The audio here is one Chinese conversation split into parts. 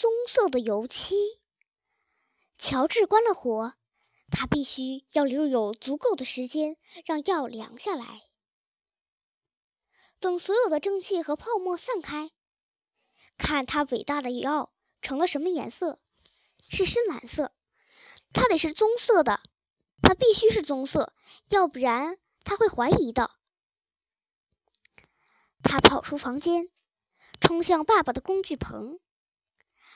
棕色的油漆。乔治关了火，他必须要留有足够的时间让药凉下来。等所有的蒸汽和泡沫散开，看他伟大的药成了什么颜色？是深蓝色。它得是棕色的，它必须是棕色，要不然他会怀疑的。他跑出房间，冲向爸爸的工具棚，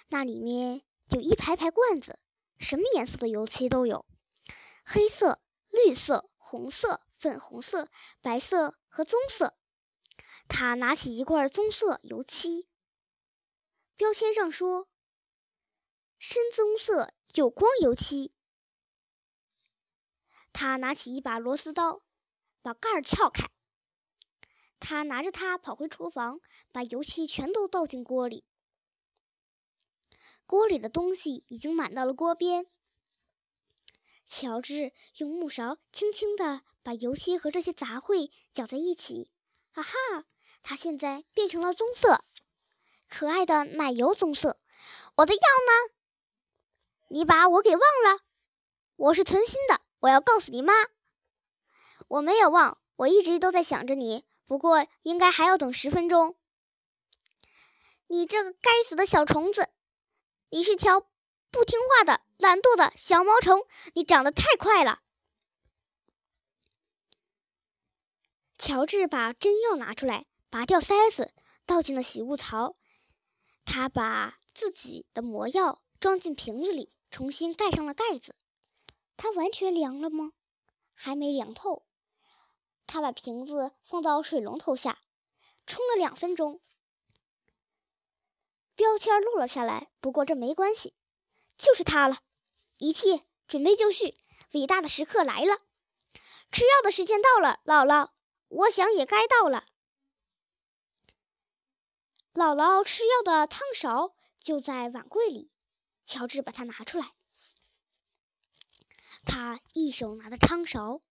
那里面有一排排罐子，什么颜色的油漆都有：黑色、绿色、红色、粉红色、白色和棕色。他拿起一罐棕色油漆，标签上说：“深棕色有光油漆。”他拿起一把螺丝刀，把盖儿撬开。他拿着它跑回厨房，把油漆全都倒进锅里。锅里的东西已经满到了锅边。乔治用木勺轻轻地把油漆和这些杂烩搅在一起。哈哈！它现在变成了棕色，可爱的奶油棕色。我的药呢？你把我给忘了？我是存心的，我要告诉你妈。我没有忘，我一直都在想着你。不过应该还要等十分钟。你这个该死的小虫子！你是条不听话的、懒惰的小毛虫。你长得太快了。乔治把针药拿出来。拔掉塞子，倒进了洗物槽。他把自己的魔药装进瓶子里，重新盖上了盖子。它完全凉了吗？还没凉透。他把瓶子放到水龙头下，冲了两分钟。标签落了下来，不过这没关系，就是它了。一切准备就绪，伟大的时刻来了。吃药的时间到了，姥姥。我想也该到了。姥姥吃药的汤勺就在碗柜里，乔治把它拿出来。他一手拿着汤勺，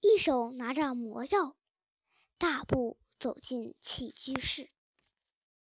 一手拿着魔药，大步走进起居室。